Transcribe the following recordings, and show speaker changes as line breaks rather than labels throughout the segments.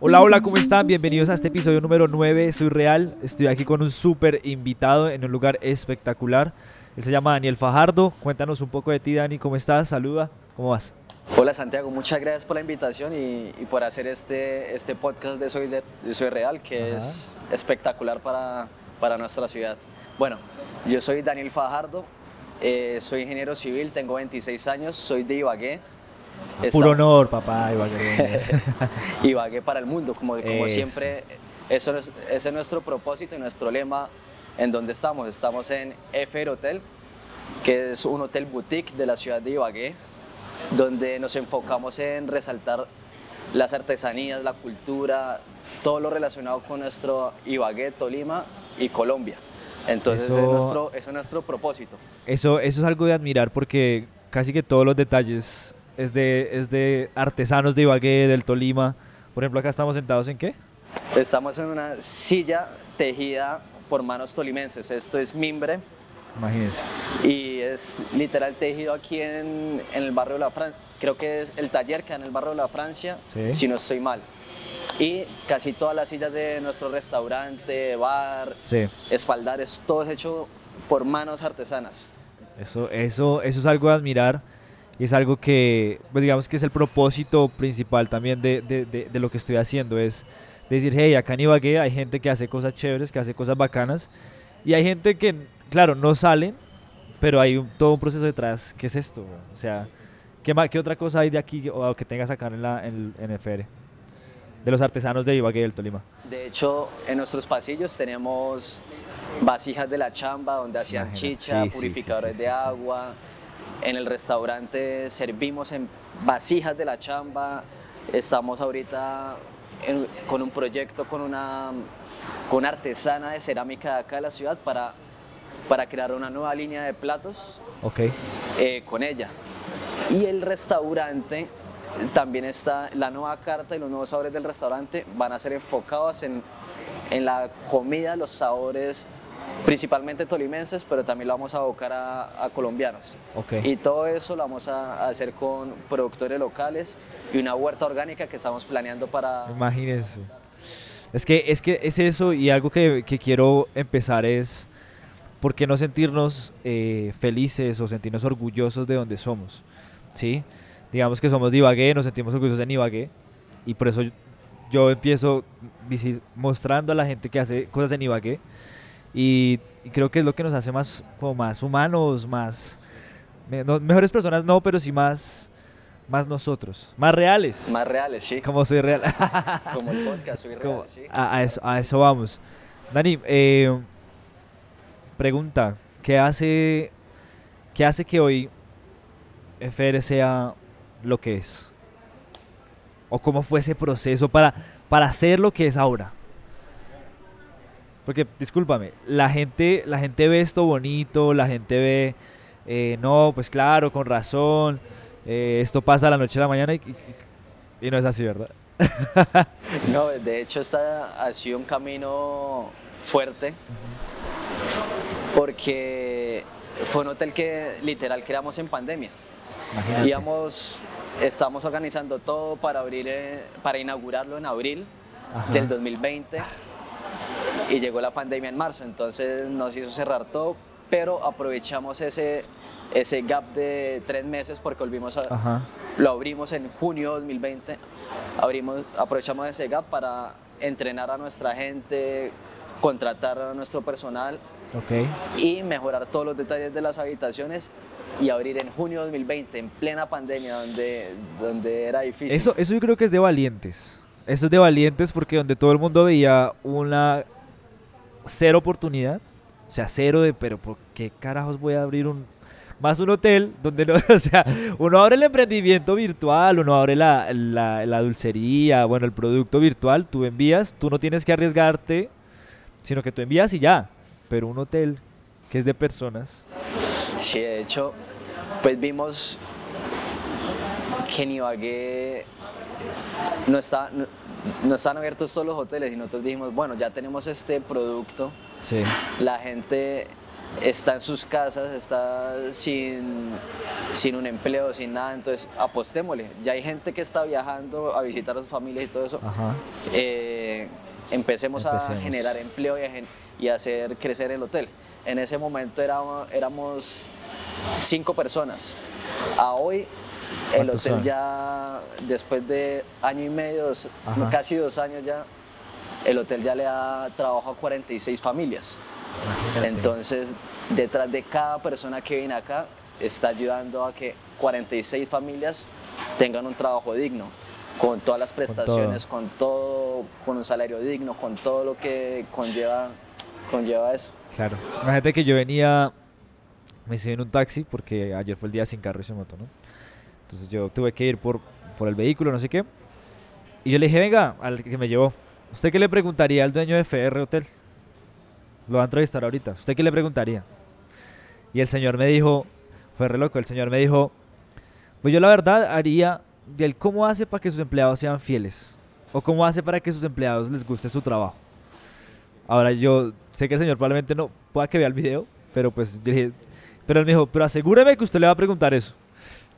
Hola, hola, ¿cómo están? Bienvenidos a este episodio número 9. Soy Real. Estoy aquí con un súper invitado en un lugar espectacular. Él se llama Daniel Fajardo. Cuéntanos un poco de ti, Dani. ¿Cómo estás? Saluda. ¿Cómo vas?
Hola Santiago, muchas gracias por la invitación y, y por hacer este, este podcast de Soy, de, de Soy Real, que
Ajá.
es espectacular para, para nuestra ciudad. Bueno, yo soy Daniel Fajardo, eh, soy ingeniero civil, tengo 26 años, soy de Ibagué.
Puro honor, papá. Ibagué.
Ibagué para el mundo, como, como siempre, eso es, ese es nuestro propósito y nuestro lema en donde estamos. Estamos en FR Hotel, que es un hotel boutique de la ciudad de Ibagué, donde nos enfocamos en resaltar las artesanías, la cultura, todo lo relacionado con nuestro Ibagué, Tolima y Colombia. Entonces,
Eso-
es nuestro, eso es nuestro propósito.
Eso, eso es algo de admirar porque casi que todos los detalles es de, es de artesanos de Ibagué, del Tolima. Por ejemplo, acá estamos sentados en qué?
Estamos en una silla tejida por manos tolimenses. Esto es mimbre,
Imagínense.
y es literal tejido aquí en, en el barrio de la Francia. Creo que es el taller que en el barrio de la Francia,
Sí.
si no estoy mal. Y casi todas las sillas de nuestro restaurante, bar,
Sí.
espaldares, todo es hecho por manos artesanas.
Eso, eso, eso es algo de admirar y es algo que, pues digamos que es el propósito principal también de, de- de- de lo que estoy haciendo, es decir, hey, acá en Ibagué hay gente que hace cosas chéveres, que hace cosas bacanas y hay gente que, claro, no salen, pero hay un- todo un proceso detrás. ¿Qué es esto? O sea, ¿qué, ma- qué otra cosa hay de aquí o que tengas acá en, la, en, el- en el FR? De los artesanos de Ibagué del Tolima.
De hecho, en nuestros pasillos tenemos vasijas de la chamba donde hacían chicha,
Sí,
purificadores
sí,
de agua. En el restaurante servimos en vasijas de la chamba. Estamos ahorita en- con un proyecto con una, con una artesana de cerámica de acá de la ciudad para, para crear una nueva línea de platos
Ok.
eh, con ella. Y el restaurante también está, la nueva carta y los nuevos sabores del restaurante van a ser enfocados en, en la comida, los sabores principalmente tolimenses, pero también lo vamos a abocar a, a colombianos.
Ok.
Y todo eso lo vamos a, a hacer con productores locales y una huerta orgánica que estamos planeando para...
Imagínense. Es que, es que es eso y algo que, que quiero empezar es por qué no sentirnos eh, felices o sentirnos orgullosos de donde somos. ¿Sí? Digamos que somos de Ibagué, nos sentimos orgullosos en Ibagué y por eso yo, yo empiezo mostrando a la gente que hace cosas en Ibagué y, y creo que es lo que nos hace más, como más humanos, más... me- no- mejores personas no, pero sí más, más nosotros, más reales.
Más reales, sí.
Como soy real.
Como el podcast, soy
Como-
real, sí.
a, a eso, a eso vamos. Dani, eh, pregunta, ¿qué hace, ¿qué hace que hoy FR sea lo que es? ¿O cómo fue ese proceso para, para ser lo que es ahora? Porque, discúlpame, la gente, la gente ve esto bonito, la gente ve, eh, no, pues claro, con razón, eh, esto pasa a la noche a la mañana y, y- y no es así, ¿verdad?
No, de hecho esta ha sido un camino fuerte porque fue un hotel que literal creamos en pandemia.
Imagínate.
Íbamos, estamos organizando todo para abrir, eh, para inaugurarlo en abril
Ajá.
del 2020 y llegó la pandemia en marzo, entonces nos hizo cerrar todo, pero aprovechamos ese, ese gap de tres meses porque volvimos a,
Ajá.
lo abrimos en junio de 2020. Abrimos, aprovechamos ese gap para entrenar a nuestra gente, contratar a nuestro personal
Ok.
y mejorar todos los detalles de las habitaciones y abrir en junio de 2020, en plena pandemia, donde, donde era difícil.
Eso, eso yo creo que es de valientes. Eso es de valientes porque donde todo el mundo veía una cero oportunidad, o sea, cero de, pero ¿por qué carajos voy a abrir un más un hotel donde no, o sea, uno abre el emprendimiento virtual, uno abre la, la, dulcería, bueno, el producto virtual, tú envías, tú no tienes que arriesgarte, sino que tú envías y ya. Pero un hotel que es de personas,
Sí, de hecho, pues vimos que en Ibagué no, está, no, están abiertos todos los hoteles y nosotros dijimos, bueno, ya tenemos este producto,
sí,
la gente está en sus casas, está sin, sin un empleo, sin nada, entonces apostémosle. Ya hay gente que está viajando a visitar a sus familias y todo eso.
Ajá.
Eh, empecemos, a generar empleo y, a gen- y hacer crecer el hotel. En ese momento éramos, éramos cinco personas. A hoy el
¿Cuántos
hotel
son?
ya, después de año y medio, dos- casi dos años ya, el hotel ya le da trabajo a 46 familias.
Imagínate.
Entonces, detrás de cada persona que viene acá, está ayudando a que 46 familias tengan un trabajo digno, con todas las prestaciones, con todo, con un salario digno, con todo lo que conlleva, conlleva eso.
Claro. Imagínate que yo venía, me subí en un taxi porque ayer fue el día sin carro y sin moto, ¿no? Entonces yo tuve que ir por, por el vehículo, no sé qué. Y yo le dije, venga, al que me llevó, ¿usted qué le preguntaría al dueño de FR Hotel? Lo va a entrevistar ahorita. ¿Usted qué le preguntaría? Y el señor me dijo, fue re loco, el señor me dijo, pues yo la verdad haría del cómo hace para que sus empleados sean fieles. O cómo hace para que sus empleados les guste su trabajo. Ahora yo sé que el señor probablemente no pueda que vea el video, pero pues yo dije, pero él me dijo, pero asegúreme que usted le va a preguntar eso.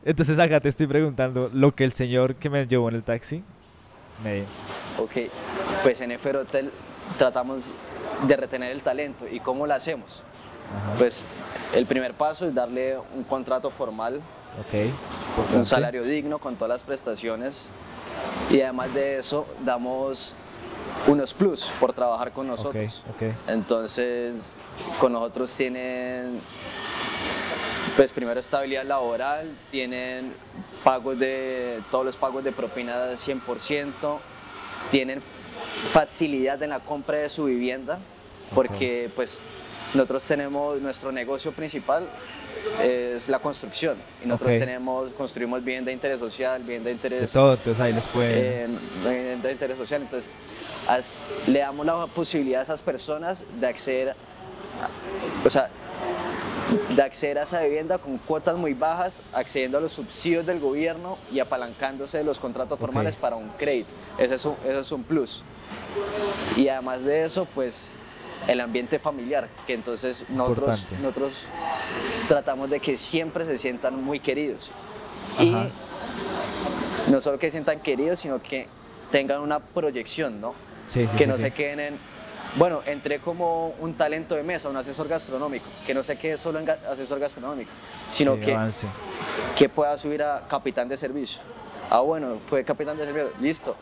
Entonces acá te estoy preguntando lo que el señor que me llevó en el taxi me dijo.
Ok, pues en FR Hotel tratamos de retener el talento. ¿Y cómo lo hacemos?
Ajá.
Pues el primer paso es darle un contrato formal
ok.
un salario digno con todas las prestaciones y además de eso damos unos plus por trabajar con nosotros.
Ok, ok.
Entonces, con nosotros tienen, pues primero estabilidad laboral, tienen pagos de, todos los pagos de propina 100%, tienen facilidad en la compra de su vivienda, porque pues nosotros tenemos, nuestro negocio principal es la construcción y nosotros tenemos, construimos vivienda de interés social, vivienda de
De
interés
todo, entonces ahí les puede...
eh, de, de interés social. Entonces, as- le damos la posibilidad a esas personas de acceder, a, o sea, de acceder a esa vivienda con cuotas muy bajas, accediendo a los subsidios del gobierno y apalancándose de los contratos formales para un crédito. Ese es un, ese es un plus. Y además de eso, pues el ambiente familiar, que entonces nosotros,
Importante.
nosotros tratamos de que siempre se sientan muy queridos.
Ajá.
Y no solo que se sientan queridos, sino que tengan una proyección, ¿no?
Sí, sí,
que
sí,
no se queden en, bueno, entré como un talento de mesa, un asesor gastronómico, que no se quede solo en ga- asesor gastronómico, sino
Sí,
que, que pueda subir a capitán de servicio. Ah, bueno, fue capitán de servicio, listo.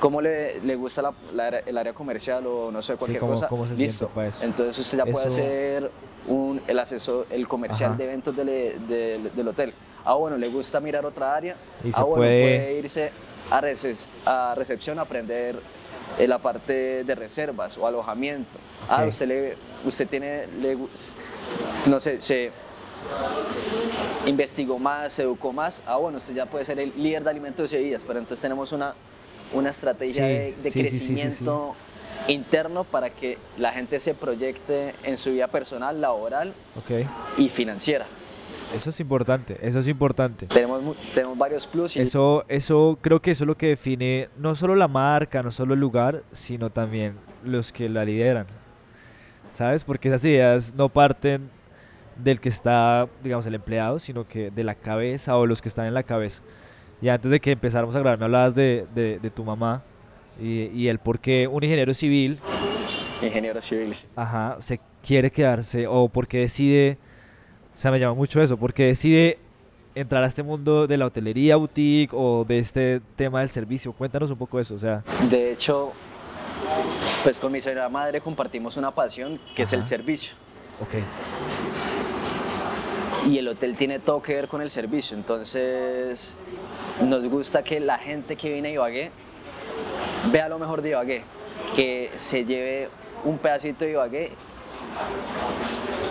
¿Cómo le, le gusta la- la el área comercial o no sé, cualquier
cómo-
cosa?
cómo se
listo.
para eso.
Entonces usted ya puede
Eso-
ser un, el asesor, el comercial
Ajá.
de eventos del, del- del hotel. Ah, bueno, le gusta mirar otra área.
Y
ah, bueno,
puede-
puede irse a, reces- a recepción a aprender eh, la parte de reservas o alojamiento. Ah, usted, le, usted tiene, le no sé, se investigó más, se educó más. Ah, bueno, usted ya puede ser el líder de alimentos y bebidas, pero entonces tenemos una, una estrategia
Sí,
de,
sí, sí,
crecimiento interno para que la gente se proyecte en su vida personal, laboral y financiera.
Eso es importante, eso es importante.
Tenemos, tenemos varios plus y
Eso, eso creo que eso es lo que define no solo la marca, no solo el lugar, sino también los que la lideran. ¿Sabes? Porque esas ideas no parten del que está, digamos, el empleado, sino que de la cabeza o los que están en la cabeza. Y antes de que empezáramos a grabar, me hablabas de, de- de tu mamá y, y el por qué un ingeniero civil
ingeniero civil.
ajá, se quiere quedarse o porque decide, o sea, me llama mucho eso, porque decide entrar a este mundo de la hotelería boutique o de este tema del servicio. Cuéntanos un poco eso, o sea,
De hecho, pues con mi señora madre compartimos una pasión que es el servicio.
ok,
y el hotel tiene todo que ver con el servicio. Entonces, nos gusta que la gente que viene a Ibagué vea lo mejor de Ibagué, que se lleve un pedacito de Ibagué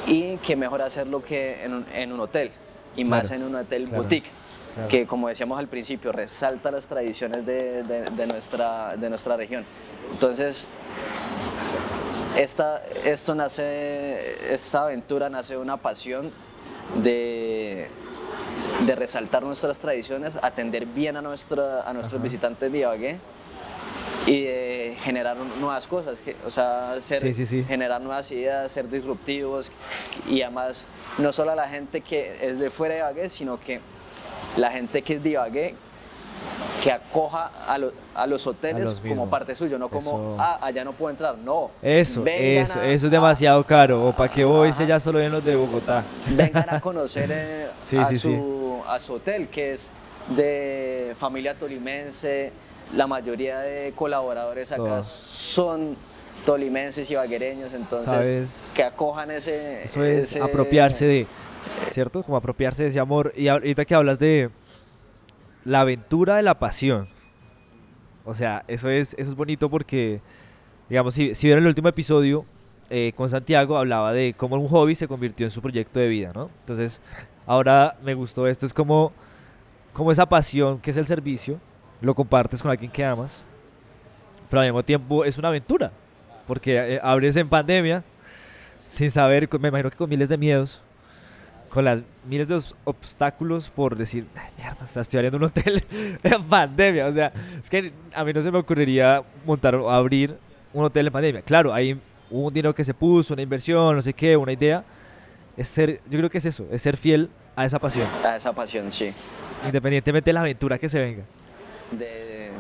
y que mejor hacerlo que en un, en un hotel, y más en un hotel
claro,
boutique.
claro.
Que como decíamos al principio, resalta las tradiciones de, de- de nuestra, de nuestra región. Entonces, esta, esto nace, esta aventura nace de una pasión de, de resaltar nuestras tradiciones, atender bien a, nuestra, a nuestros
Ajá.
visitantes de Ibagué y de generar nuevas cosas, que- o sea, ser-
Sí, sí, sí.
generar nuevas ideas, ser disruptivos y además no solo a la gente que es de fuera de Ibagué, sino que la gente que es de Ibagué que acoja a, lo- a los hoteles como parte suyo, no como,
Eso.
ah, allá no puedo entrar, no.
Eso,
Vengan
eso,
a-
eso es demasiado caro. ¿O para voy si
Ajá.
ya solo ven los de Bogotá?
vengan a conocer eh,
Sí,
a,
sí,
su, a su hotel, que es de familia tolimense. La mayoría de colaboradores acá son tolimenses y baguereños, entonces
¿Sabes?
que acojan ese...
Eso es
ese-
apropiarse de, ¿cierto? Como apropiarse de ese amor. Y ahorita que hablas de la aventura de la pasión. O sea, eso es, eso es bonito porque, digamos, si, si vieron el último episodio eh, con Santiago, hablaba de cómo un hobby se convirtió en su proyecto de vida, ¿no? Entonces, ahora me gustó esto, es como, como esa pasión que es el servicio, lo compartes con alguien que amas, pero al mismo tiempo es una aventura, porque eh, abres en pandemia, sin saber, me imagino que con miles de miedos, con las miles de os- obstáculos por decir, "Ay, mierda, o sea, estoy abriendo un hotel en pandemia. O sea, es que a mí no se me ocurriría montar o abrir un hotel en pandemia. Claro, hay un dinero que se puso, una inversión, no sé qué, una idea. Es ser, yo creo que es eso, es ser fiel a esa pasión,
A esa pasión, sí.
independientemente de la aventura que se venga.
De,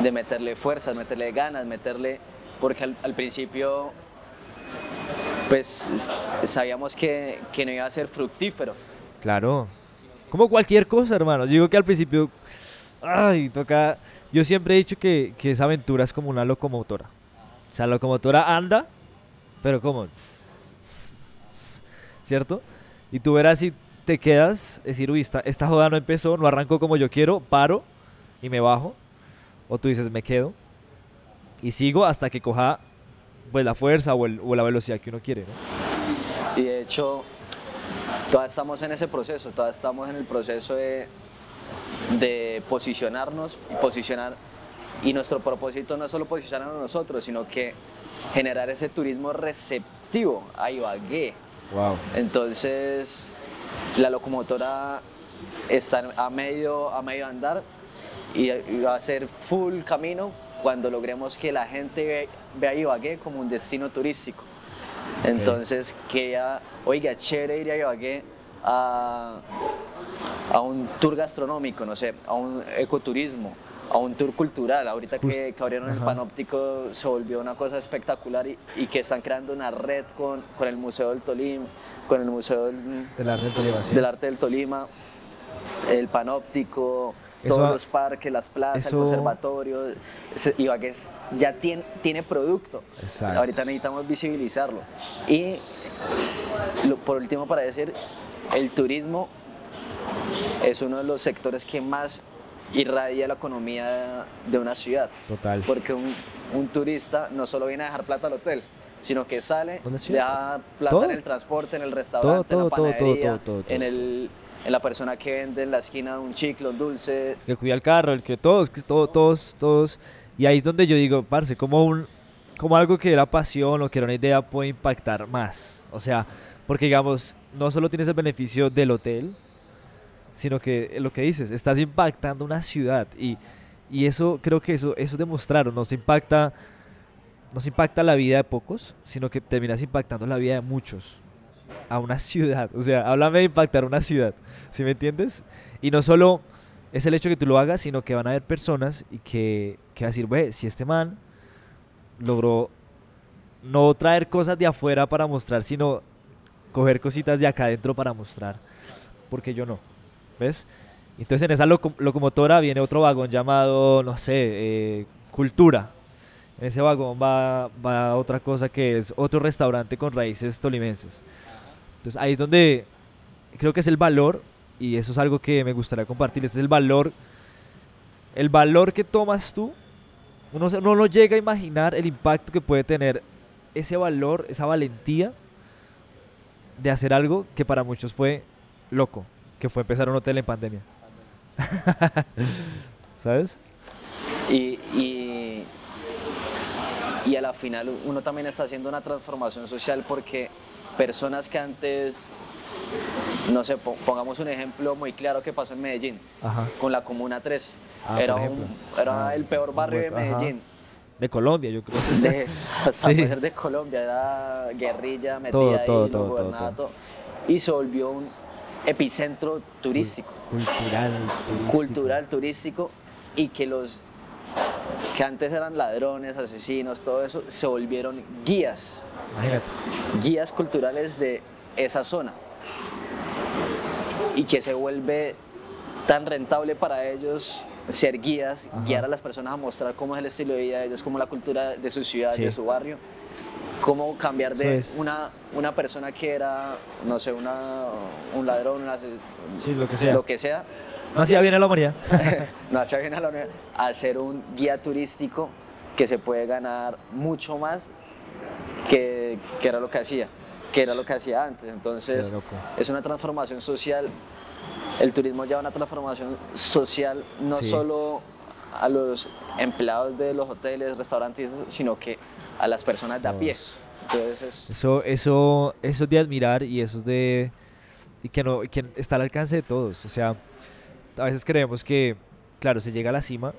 de meterle fuerzas, meterle ganas, meterle, porque al, al principio pues sabíamos que, que no iba a ser fructífero.
Claro. Como cualquier cosa, hermano. Yo digo que al principio, ay, toca... Yo siempre he dicho que, que esa aventura es como una locomotora. O sea, la locomotora anda, pero como... ¿Cierto? Y tú verás si te quedas, decir, uy, esta, esta joda no empezó, no arrancó como yo quiero, paro y me bajo. O tú dices, me quedo y sigo hasta que coja pues la fuerza o, el- o la velocidad que uno quiere, ¿no?
Y de hecho, todavía estamos en ese proceso, todavía estamos en el proceso de, de posicionarnos y posicionar. Y nuestro propósito no es solo posicionarnos nosotros, sino que generar ese turismo receptivo a Ibagué.
Wow.
Entonces, la locomotora está a medio, a medio andar y va a ser full camino cuando logremos que la gente ve- vea Ibagué como un destino turístico. Entonces, que ya, oiga, chévere ir a Ibagué a, a un tour gastronómico, no sé, a un ecoturismo, a un tour cultural. Ahorita que, que abrieron el panóptico se volvió una cosa espectacular y, y que están creando una red con, con el Museo del Tolima, con el Museo del Arte del Tolima, el panóptico,
Eso
todos los parques, las plazas,
eso-
el conservatorio. Ibagué ya tiene, tiene producto.
Exacto.
Ahorita necesitamos visibilizarlo. Y lo- por último, para decir, el turismo es uno de los sectores que más irradia la economía de una ciudad.
Total.
Porque un, un turista no solo viene a dejar plata al hotel, sino que sale, deja plata
Todo.
en el transporte, en el restaurante,
todo,
en la panadería. En, el, en la persona que vende en la esquina un chicle, un dulce.
que cuida el carro, el que todos, que todo- todos, todos. Y ahí es donde yo digo, parce, como un, como algo que era pasión o que era una idea puede impactar más. O sea, porque digamos, no solo tienes el beneficio del hotel, sino que lo que dices, estás impactando una ciudad y, y eso creo que eso, eso demostraron, nos impacta, nos impacta la vida de pocos, sino que terminas impactando la vida de muchos a una ciudad. O sea, háblame de impactar una ciudad, ¿sí me entiendes? Y no solo es el hecho que tú lo hagas, sino que van a haber personas y que, que van a decir, güey, si este man logró no traer cosas de afuera para mostrar, sino coger cositas de acá adentro para mostrar, porque yo no, ¿ves? Entonces en esa loco- locomotora viene otro vagón llamado, no sé, eh, cultura. En ese vagón va, va otra cosa que es otro restaurante con raíces tolimenses. Entonces ahí es donde creo que es el valor, y eso es algo que me gustaría compartir, este es el valor, el valor que tomas tú, uno, uno no llega a imaginar el impacto que puede tener ese valor, esa valentía de hacer algo que para muchos fue loco, que fue empezar un hotel en pandemia. ¿Sabes?
Y, y, y a la final uno también está haciendo una transformación social porque personas que antes, no sé, po- pongamos un ejemplo muy claro que pasó en Medellín,
Ajá.
con la Comuna 13.
Ah,
era un- era
Ah,
el peor barrio de
ajá.
Medellín.
de Colombia, yo creo.
de, hasta
Sí.
de Colombia, era guerrilla metida
Todo,
ahí,
todo,
no
todo,
gobernaba
todo,
todo. Y se volvió un epicentro turístico,
Cultural, turístico.
cultural, turístico, y que los que antes eran ladrones, asesinos, todo eso, se volvieron guías,
Imagínate.
guías culturales de esa zona. Y que se vuelve tan rentable para ellos ser guías,
Ajá.
guiar a las personas a mostrar cómo es el estilo de vida de ellos, cómo la cultura de su ciudad,
Sí.
de su barrio, cómo cambiar de
es-
una, una persona que era, no sé, una, un ladrón, una-
Sí, lo que sea.
lo que sea,
No hacía bien a la humanidad.
no hacía bien a la unidad, a ser un guía turístico que se puede ganar mucho más que, que era lo que hacía, que era lo que hacía antes. Entonces, es una transformación social. El turismo lleva una transformación social no
Sí.
solo a los empleados de los hoteles, restaurantes, sino que a las personas de a pie. Entonces, es-
Eso, eso, eso es de admirar y eso es de. Y que, no, y que está al alcance de todos. O sea, a veces creemos que, claro, se llega a la cima,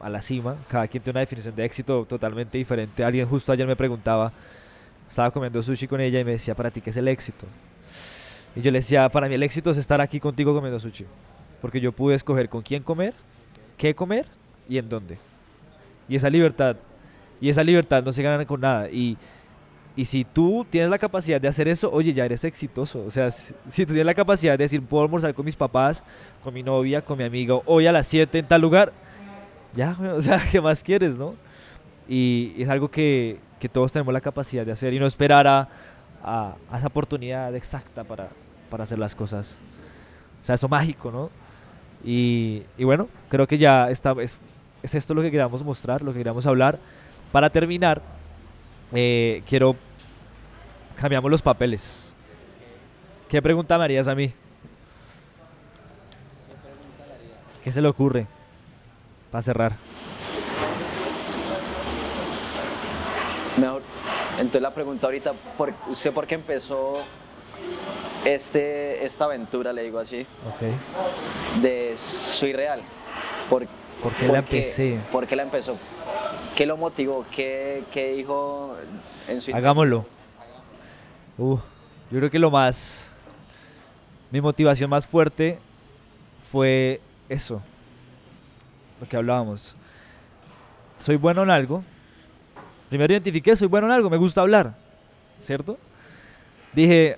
a la cima, cada quien tiene una definición de éxito totalmente diferente. Alguien justo ayer me preguntaba, estaba comiendo sushi con ella y me decía, ¿para ti qué es el éxito? Y yo le decía, para mí el éxito es estar aquí contigo comiendo sushi. Porque yo pude escoger con quién comer, qué comer y en dónde. Y esa libertad, y esa libertad no se gana con nada. Y, y si tú tienes la capacidad de hacer eso, oye, ya eres exitoso. O sea, si, tú tienes la capacidad de decir, puedo almorzar con mis papás, con mi novia, con mi amigo, hoy a las 7 en tal lugar, ya, o sea, ¿qué más quieres, no? Y es algo que, que todos tenemos la capacidad de hacer y no esperar a, a- a esa oportunidad exacta para, para hacer las cosas. O sea, eso mágico, ¿no? Y, y bueno, creo que ya está, es, es esto lo que queríamos mostrar, lo que queríamos hablar. Para terminar, eh, quiero... Cambiamos los papeles. ¿Qué pregunta me harías a mí? ¿Qué se le ocurre? Para cerrar.
mejor. Entonces la pregunta ahorita, ¿por, ¿usted por qué empezó este, esta aventura, le digo así,
Ok.
de Soy Real? ¿Por,
¿Por qué la empecé?
¿Por qué la empezó? ¿Qué lo motivó? ¿Qué, qué dijo en su
Hagámoslo. Uh, yo creo que lo más. Mi motivación más fuerte fue eso. Lo que hablábamos. Soy bueno en algo. Primero identifiqué, soy bueno en algo, me gusta hablar. ¿Cierto? Dije,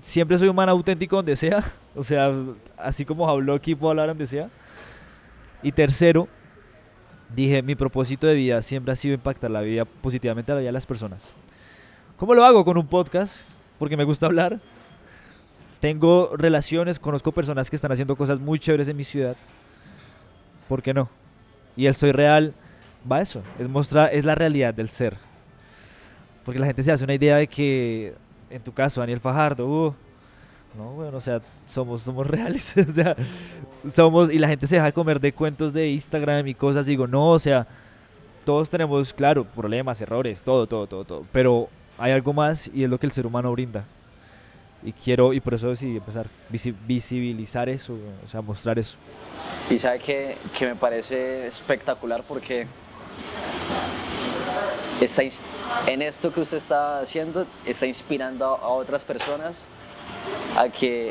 siempre soy un man auténtico donde sea. O sea, así como habló aquí, puedo hablar donde sea. Y tercero, dije, mi propósito de vida siempre ha sido impactar la vida positivamente a la vida de las personas. ¿Cómo lo hago? Con un podcast, porque me gusta hablar. Tengo relaciones, conozco personas que están haciendo cosas muy chéveres en mi ciudad. ¿Por qué no? Y el Soy Real va a eso, es mostrar, es la realidad del ser. Porque la gente se hace una idea de que, en tu caso, Daniel Fajardo, uh, no, bueno, o sea, somos, somos reales, o sea, somos, y la gente se deja comer de cuentos de Instagram y cosas, digo, no, o sea, todos tenemos, claro, problemas, errores, todo, todo, todo, todo, pero hay algo más y es lo que el ser humano brinda. Y quiero, y por eso decidí empezar, visi- visibilizar eso, o sea, mostrar eso.
Y sabe que, que me parece espectacular porque está en esto que usted está haciendo, está inspirando a, a otras personas a que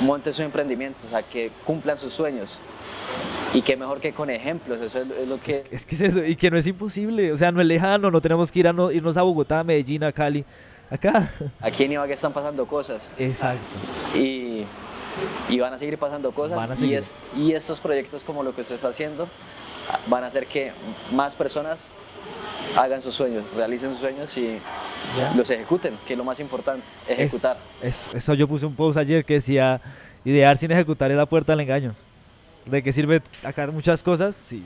monten sus emprendimientos, a que cumplan sus sueños. Y qué mejor que con ejemplos, eso es, lo que...
Es que es eso, y que no es imposible, o sea, no es lejano, no tenemos que ir a no- irnos a Bogotá, a Medellín, a Cali, acá.
Aquí en Ibagué están pasando cosas
Exacto.
y, y van a seguir pasando cosas.
Van a
y,
seguir.
es, y estos proyectos como lo que usted está haciendo van a hacer que más personas hagan sus sueños, realicen sus sueños y
¿Ya?
los ejecuten, que es lo más importante, ejecutar.
Es- es- eso yo puse un post ayer que decía, idear sin ejecutar es la puerta al engaño. ¿De qué sirve acá muchas cosas? Sí.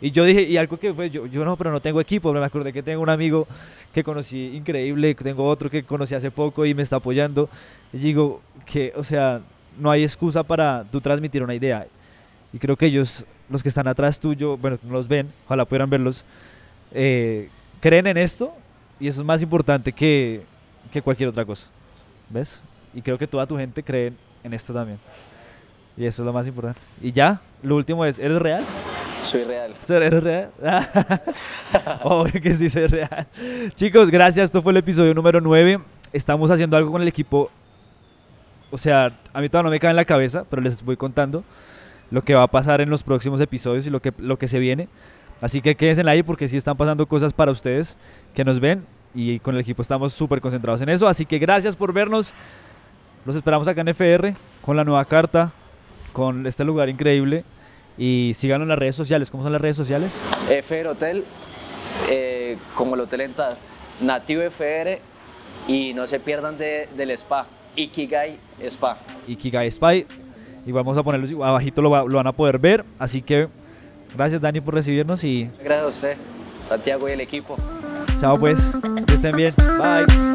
Y yo dije, y algo que fue, yo, yo no, pero no tengo equipo, me acordé que tengo un amigo que conocí increíble, tengo otro que conocí hace poco y me está apoyando. Y digo que, o sea, no hay excusa para tú transmitir una idea. Y creo que ellos, los que están atrás tuyo, bueno, no los ven, ojalá pudieran verlos, eh, creen en esto y eso es más importante que, que cualquier otra cosa. ¿Ves? Y creo que toda tu gente cree en esto también. Y eso es lo más importante. Y ya, lo último es, ¿eres real?
Soy real.
¿Eres real? Obvio que sí soy real. Chicos, gracias. Esto fue el episodio número 9. Estamos haciendo algo con el equipo. O sea, a mí todavía no me cae en la cabeza, pero les voy contando lo que va a pasar en los próximos episodios y lo que, lo que se viene. Así que quédense ahí porque sí están pasando cosas para ustedes que nos ven y con el equipo estamos súper concentrados en eso. Así que gracias por vernos. Los esperamos acá en FR con la nueva carta, con este lugar increíble. Y síganos en las redes sociales. ¿Cómo son las redes sociales?
FR Hotel, eh, como el hotel en tal, Nativo FR y no se pierdan de, del spa, Ikigai Spa.
Ikigai Spy. Y vamos a ponerlo abajito, lo, lo van a poder ver. Así que gracias Dani por recibirnos y
Gracias a usted, Santiago y el equipo.
chao pues. Que estén bien. Bye.